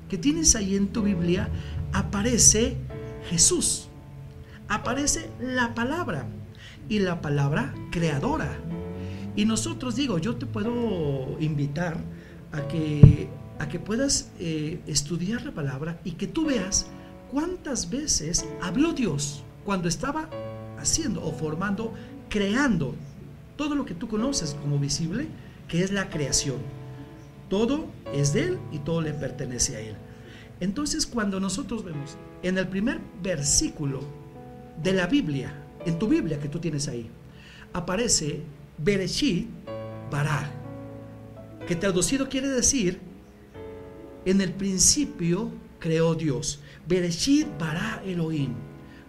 que tienes ahí en tu Biblia, aparece Jesús. Aparece la palabra y la palabra creadora. Y nosotros digo, yo te puedo invitar a que, a que puedas eh, estudiar la palabra y que tú veas cuántas veces habló Dios cuando estaba haciendo o formando, creando todo lo que tú conoces como visible, que es la creación. Todo es de Él y todo le pertenece a Él. Entonces cuando nosotros vemos en el primer versículo de la Biblia, en tu Biblia que tú tienes ahí, aparece Bereshit Bará, que traducido quiere decir, en el principio creó Dios. Bereshit Bará Elohim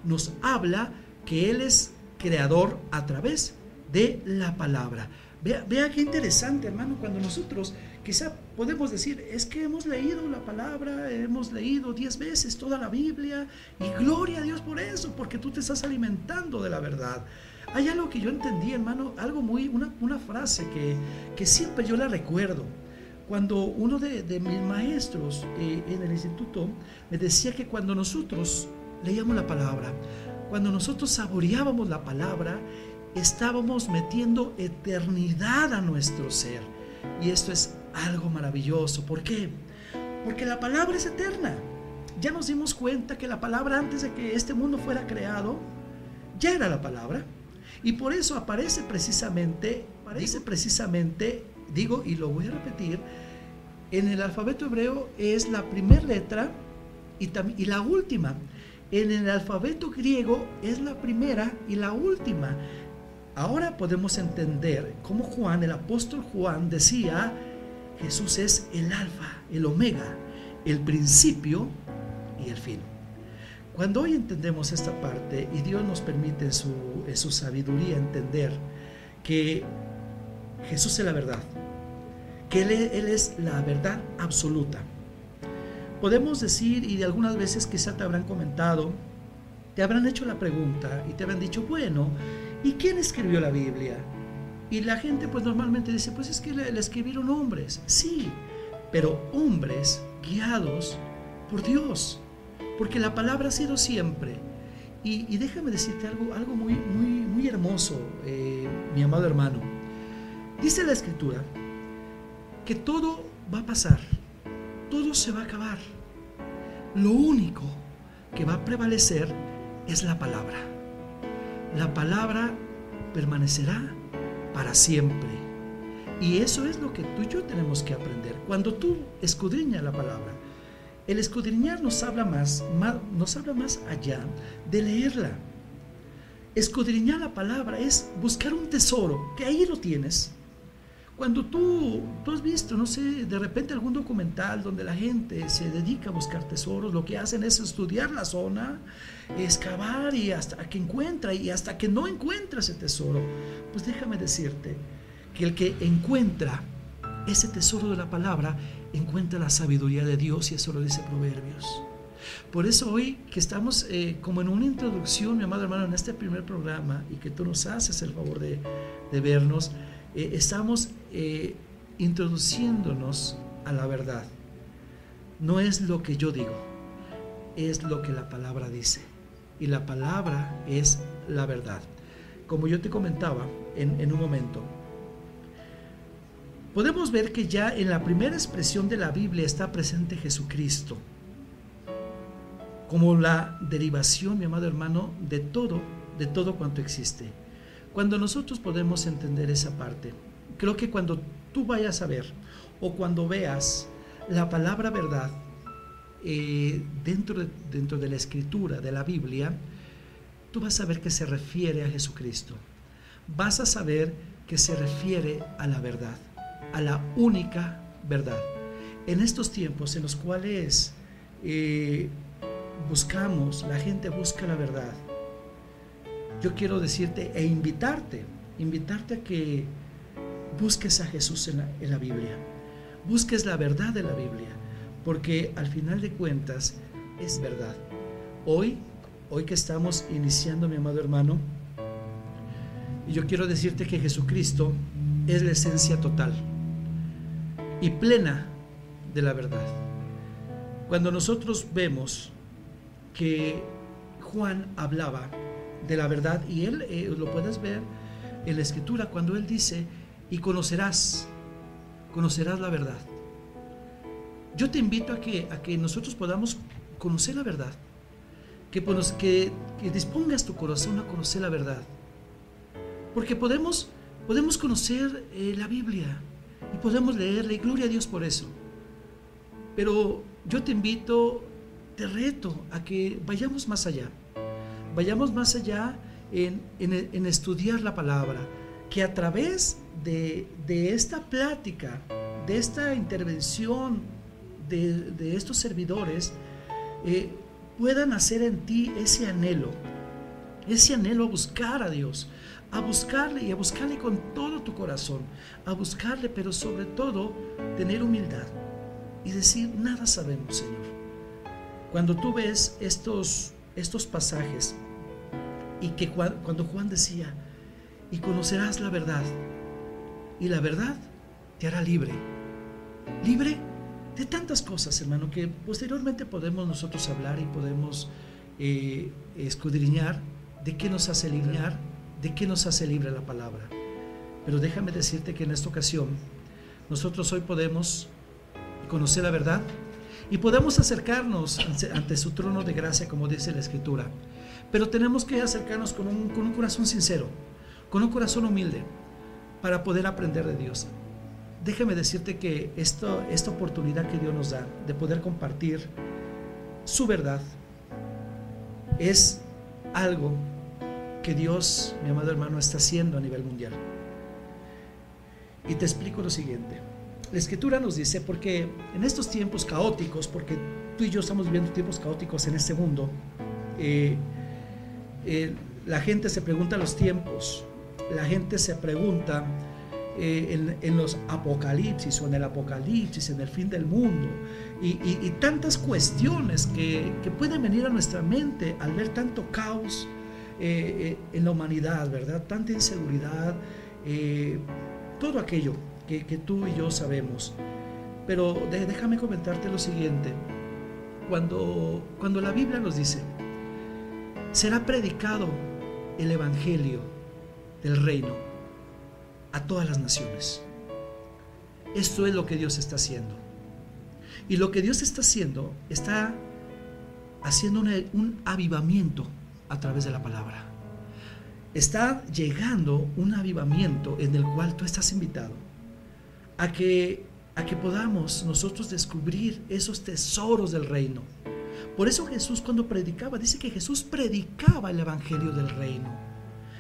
nos habla que Él es creador a través de la palabra. Vea, vea qué interesante, hermano, cuando nosotros quizá podemos decir, es que hemos leído la palabra, hemos leído diez veces toda la Biblia y gloria a Dios por eso, porque tú te estás alimentando de la verdad. Hay algo que yo entendí, hermano, algo muy, una, una frase que, que siempre yo la recuerdo. Cuando uno de, mis maestros eh, en el instituto me decía que cuando nosotros leíamos la palabra, cuando nosotros saboreábamos la palabra, estábamos metiendo eternidad a nuestro ser. Y esto es algo maravilloso. ¿Por qué? Porque la palabra es eterna. Ya nos dimos cuenta que la palabra antes de que este mundo fuera creado, ya era la palabra. Y por eso aparece precisamente, aparece precisamente, digo y lo voy a repetir, en el alfabeto hebreo es la primera letra y, y la última. En el alfabeto griego es la primera y la última. Ahora podemos entender cómo Juan, el apóstol Juan, decía, Jesús es el alfa, el omega, el principio y el fin. Cuando hoy entendemos esta parte y Dios nos permite en su, su sabiduría entender que Jesús es la verdad, que él, él, es la verdad absoluta, podemos decir, y de algunas veces quizá te habrán comentado, te habrán hecho la pregunta y te habrán dicho, bueno, ¿y quién escribió la Biblia? Y la gente pues normalmente dice, pues es que le, escribieron hombres. Sí, pero hombres guiados por Dios. Porque la palabra ha sido siempre. Y, déjame decirte algo, algo muy, muy, muy hermoso, eh, mi amado hermano. Dice la escritura que todo va a pasar, todo se va a acabar. Lo único que va a prevalecer es la palabra. La palabra permanecerá para siempre. Y eso es lo que tú y yo tenemos que aprender. Cuando tú escudriñas la palabra, el escudriñar nos habla más, nos habla más allá de leerla. Escudriñar la palabra es buscar un tesoro, que ahí lo tienes. Cuando tú, tú has visto, no sé, de repente algún documental donde la gente se dedica a buscar tesoros, lo que hacen es estudiar la zona, excavar y hasta que encuentra y hasta que no encuentra ese tesoro, pues déjame decirte que el que encuentra ese tesoro de la palabra encuentra la sabiduría de Dios y eso lo dice Proverbios. Por eso hoy que estamos eh, como en una introducción, mi amado hermano, en este primer programa y que tú nos haces el favor de, vernos, eh, estamos eh, introduciéndonos a la verdad. No es lo que yo digo, es lo que la palabra dice y la palabra es la verdad. Como yo te comentaba en, un momento, podemos ver que ya en la primera expresión de la Biblia está presente Jesucristo como la derivación, mi amado hermano, de todo, de todo cuanto existe. Cuando nosotros podemos entender esa parte, creo que cuando tú vayas a ver o cuando veas la palabra verdad, eh, dentro, de, dentro de la escritura, de la Biblia, tú vas a ver que se refiere a Jesucristo. Vas a saber que se refiere a la verdad, a la única verdad. En estos tiempos en los cuales eh, buscamos, la gente busca la verdad, yo quiero decirte e invitarte, invitarte a que busques a Jesús en la, en la Biblia, busques la verdad de la Biblia porque al final de cuentas es verdad. Hoy, hoy que estamos iniciando, mi amado hermano, yo quiero decirte que Jesucristo es la esencia total y plena de la verdad. Cuando nosotros vemos que Juan hablaba de la verdad, y él eh, lo puedes ver en la escritura, cuando él dice, y conocerás, conocerás la verdad yo te invito a que, a que nosotros podamos conocer la verdad, que, que, que dispongas tu corazón a conocer la verdad, porque podemos, podemos conocer eh, la Biblia y podemos leerla y gloria a Dios por eso. Pero yo te invito, te reto a que vayamos más allá, vayamos más allá en, en, estudiar la palabra, que a través de, de esta plática, de esta intervención de, estos servidores eh, puedan hacer en ti ese anhelo, ese anhelo a buscar a Dios, a buscarle y a buscarle con todo tu corazón, a buscarle, pero sobre todo tener humildad y decir, nada sabemos, Señor. Cuando tú ves estos, estos pasajes y que cuando Juan decía, y conocerás la verdad, y la verdad te hará libre, libre de tantas cosas, hermano, que posteriormente podemos nosotros hablar y podemos eh, escudriñar de qué nos hace linear, de qué nos hace libre la palabra. Pero déjame decirte que en esta ocasión nosotros hoy podemos conocer la verdad y podemos acercarnos ante, su trono de gracia, como dice la Escritura. Pero tenemos que acercarnos con un, corazón sincero, con un corazón humilde, para poder aprender de Dios. Déjame decirte que esto, esta oportunidad que Dios nos da de poder compartir su verdad es algo que Dios, mi amado hermano, está haciendo a nivel mundial. Y te explico lo siguiente. La escritura nos dice, porque en estos tiempos caóticos, porque tú y yo estamos viviendo tiempos caóticos en este mundo, eh, eh, la gente se pregunta los tiempos, la gente se pregunta eh, en, los apocalipsis o en el apocalipsis, en el fin del mundo, y, tantas cuestiones que, que, pueden venir a nuestra mente al ver tanto caos, eh, en la humanidad, ¿verdad? Tanta inseguridad, todo aquello que, tú y yo sabemos. Pero déjame comentarte lo siguiente. Cuando, cuando la Biblia nos dice, será predicado el Evangelio del reino a todas las naciones. Esto es lo que Dios está haciendo. Y lo que Dios está haciendo, está haciendo un avivamiento a través de la palabra. Está llegando un avivamiento en el cual tú estás invitado a que, a que podamos nosotros descubrir esos tesoros del reino. Por eso Jesús cuando predicaba, dice que Jesús predicaba el Evangelio del reino.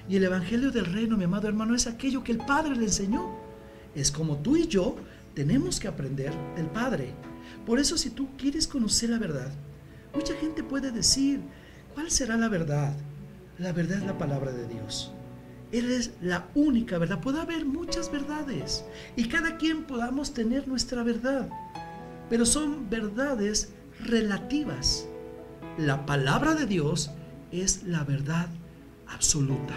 Y el Evangelio del reino, mi amado hermano, es aquello que el Padre le enseñó. Es como tú y yo tenemos que aprender del Padre. Por eso si tú quieres conocer la verdad, mucha gente puede decir, ¿Cuál será la verdad? La verdad es la palabra de Dios. Él es la única verdad. Puede haber muchas verdades y cada quien podamos tener nuestra verdad, pero son verdades relativas. La palabra de Dios es la verdad absoluta.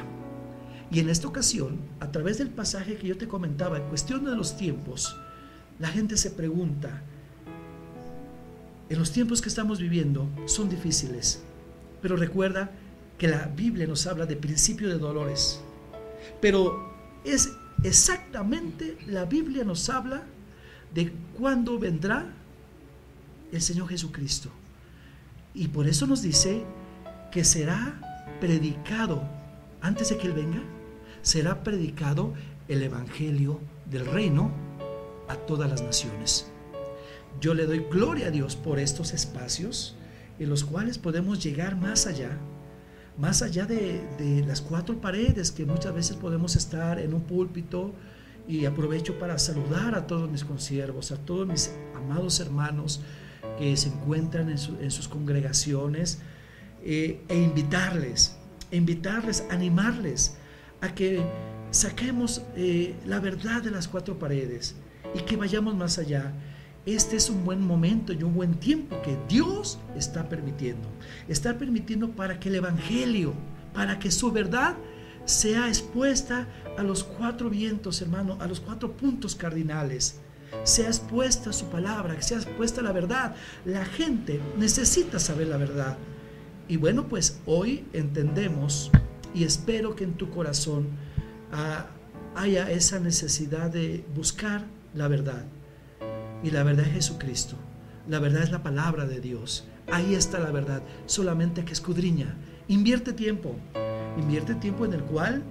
Y en esta ocasión, a través del pasaje que yo te comentaba, en cuestión de los tiempos, la gente se pregunta, en los tiempos que estamos viviendo son difíciles, pero recuerda que la Biblia nos habla de principio de dolores. Pero es exactamente la Biblia nos habla de cuándo vendrá el Señor Jesucristo. Y por eso nos dice que será predicado, antes de que Él venga, será predicado el Evangelio del reino a todas las naciones. Yo le doy gloria a Dios por estos espacios en los cuales podemos llegar más allá, más allá de, las cuatro paredes que muchas veces podemos estar en un púlpito y aprovecho para saludar a todos mis consiervos, a todos mis amados hermanos que se encuentran en, sus congregaciones eh, e invitarles, invitarles, animarles a que saquemos eh, la verdad de las cuatro paredes y que vayamos más allá este es un buen momento y un buen tiempo que Dios está permitiendo. Está permitiendo para que el Evangelio, para que su verdad sea expuesta a los cuatro vientos, hermano, a los cuatro puntos cardinales. Sea expuesta su palabra, que sea expuesta la verdad. La gente necesita saber la verdad. Y bueno, pues hoy entendemos y espero que en tu corazón ah, haya esa necesidad de buscar la verdad. Y la verdad es Jesucristo. La verdad es la palabra de Dios. Ahí está la verdad. Solamente que escudriña. Invierte tiempo. Invierte tiempo en el cual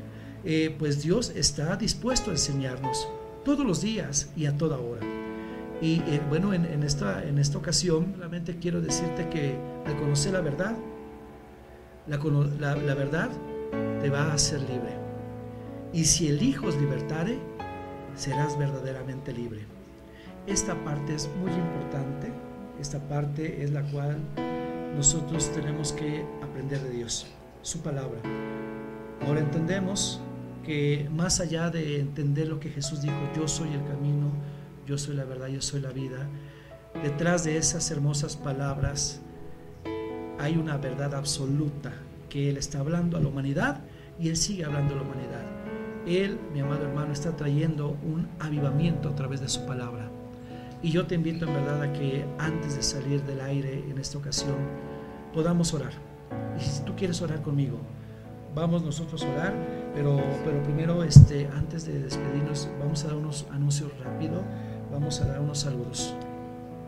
eh, pues Dios está dispuesto a enseñarnos todos los días y a toda hora. Y eh, bueno, en, esta, en esta ocasión solamente quiero decirte que al conocer la verdad, la, la verdad te va a hacer libre. Y si el Hijo os libertare, serás verdaderamente libre. Esta parte es muy importante, esta parte es la cual nosotros tenemos que aprender de Dios, su palabra. Ahora entendemos que más allá de entender lo que Jesús dijo, yo soy el camino, yo soy la verdad, yo soy la vida, detrás de esas hermosas palabras hay una verdad absoluta que Él está hablando a la humanidad y Él sigue hablando a la humanidad. Él, mi amado hermano, está trayendo un avivamiento a través de su palabra. Y yo te invito en verdad a que antes de salir del aire en esta ocasión podamos orar. Y si tú quieres orar conmigo, vamos nosotros a orar, pero, pero primero, este, antes de despedirnos, vamos a dar unos anuncios rápido, vamos a dar unos saludos.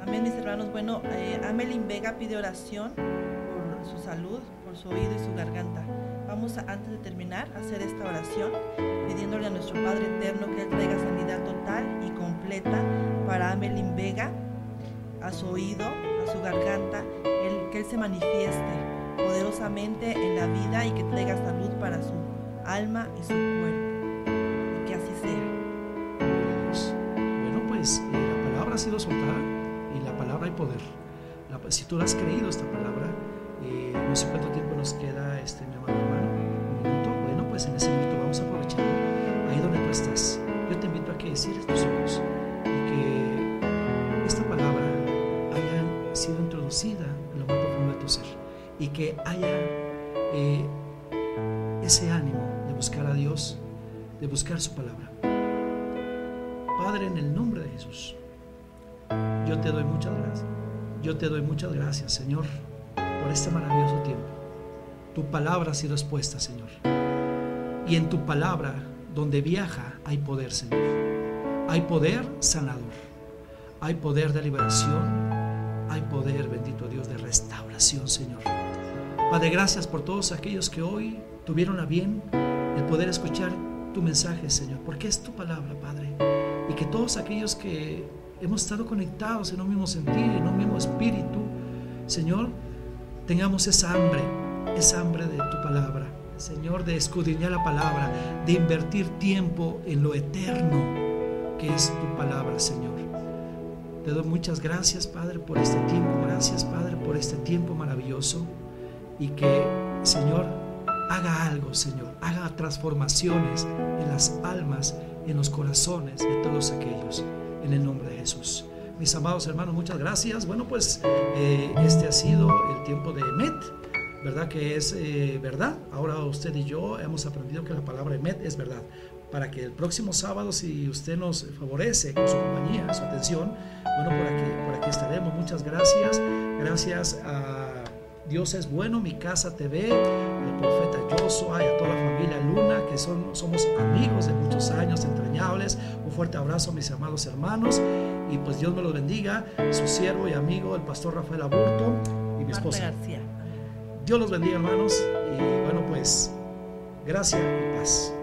Amén, mis hermanos. Bueno, eh, Amelin Vega pide oración por su salud, por su oído y su garganta. Vamos a, antes de terminar hacer esta oración pidiéndole a nuestro Padre Eterno que Él traiga sanidad total y completa para Amelin Vega, a su oído, a su garganta, el, que Él se manifieste poderosamente en la vida y que traiga salud para su alma y su cuerpo. Y que así sea. Bueno, pues eh, la palabra ha sido soltada y la palabra hay poder. Si tú has creído esta palabra, eh, no sé cuánto tiempo nos queda, este, mi amado hermano, un minuto. Bueno, pues en ese minuto vamos a aprovechar ahí donde tú estás. Yo te invito a que cierres tus ojos y que esta palabra haya sido introducida en lo más profundo de tu ser y que haya eh, ese ánimo buscar a Dios, de buscar su palabra. Padre, en el nombre de Jesús, yo te doy muchas gracias. Yo te doy muchas gracias, Señor, por este maravilloso tiempo. Tu palabra ha sido expuesta, Señor. Y en tu palabra, donde viaja, hay poder, Señor. Hay poder sanador. Hay poder de liberación. Hay poder, bendito Dios, de restauración, Señor. Padre, gracias por todos aquellos que hoy tuvieron a bien el poder escuchar tu mensaje, Señor, porque es tu palabra, Padre. Y que todos aquellos que hemos estado conectados en un mismo sentir, en un mismo espíritu, Señor, tengamos esa hambre, esa hambre de tu palabra, Señor, de escudriñar la palabra, de invertir tiempo en lo eterno que es tu palabra, Señor. Te doy muchas gracias, Padre, por este tiempo. Gracias, Padre, por este tiempo maravilloso. Y que, Señor, haga algo, Señor. Haga transformaciones en las almas, en los corazones de todos aquellos. En el nombre de Jesús. Mis amados hermanos, muchas gracias. Bueno, pues eh, este ha sido el tiempo de Met. ¿Verdad que es eh, verdad? Ahora usted y yo hemos aprendido que la palabra Met es verdad para que el próximo sábado, si usted nos favorece con su compañía, su atención, bueno, por aquí, por aquí estaremos. Muchas gracias. Gracias a Dios es bueno, mi casa TV, al profeta Joshua y a toda la familia Luna, que son, somos amigos de muchos años, entrañables. Un fuerte abrazo a mis amados hermanos y pues Dios me los bendiga. Su siervo y amigo, el pastor Rafael Aburto y mi esposa. Dios los bendiga, hermanos. Y bueno, pues gracias y paz.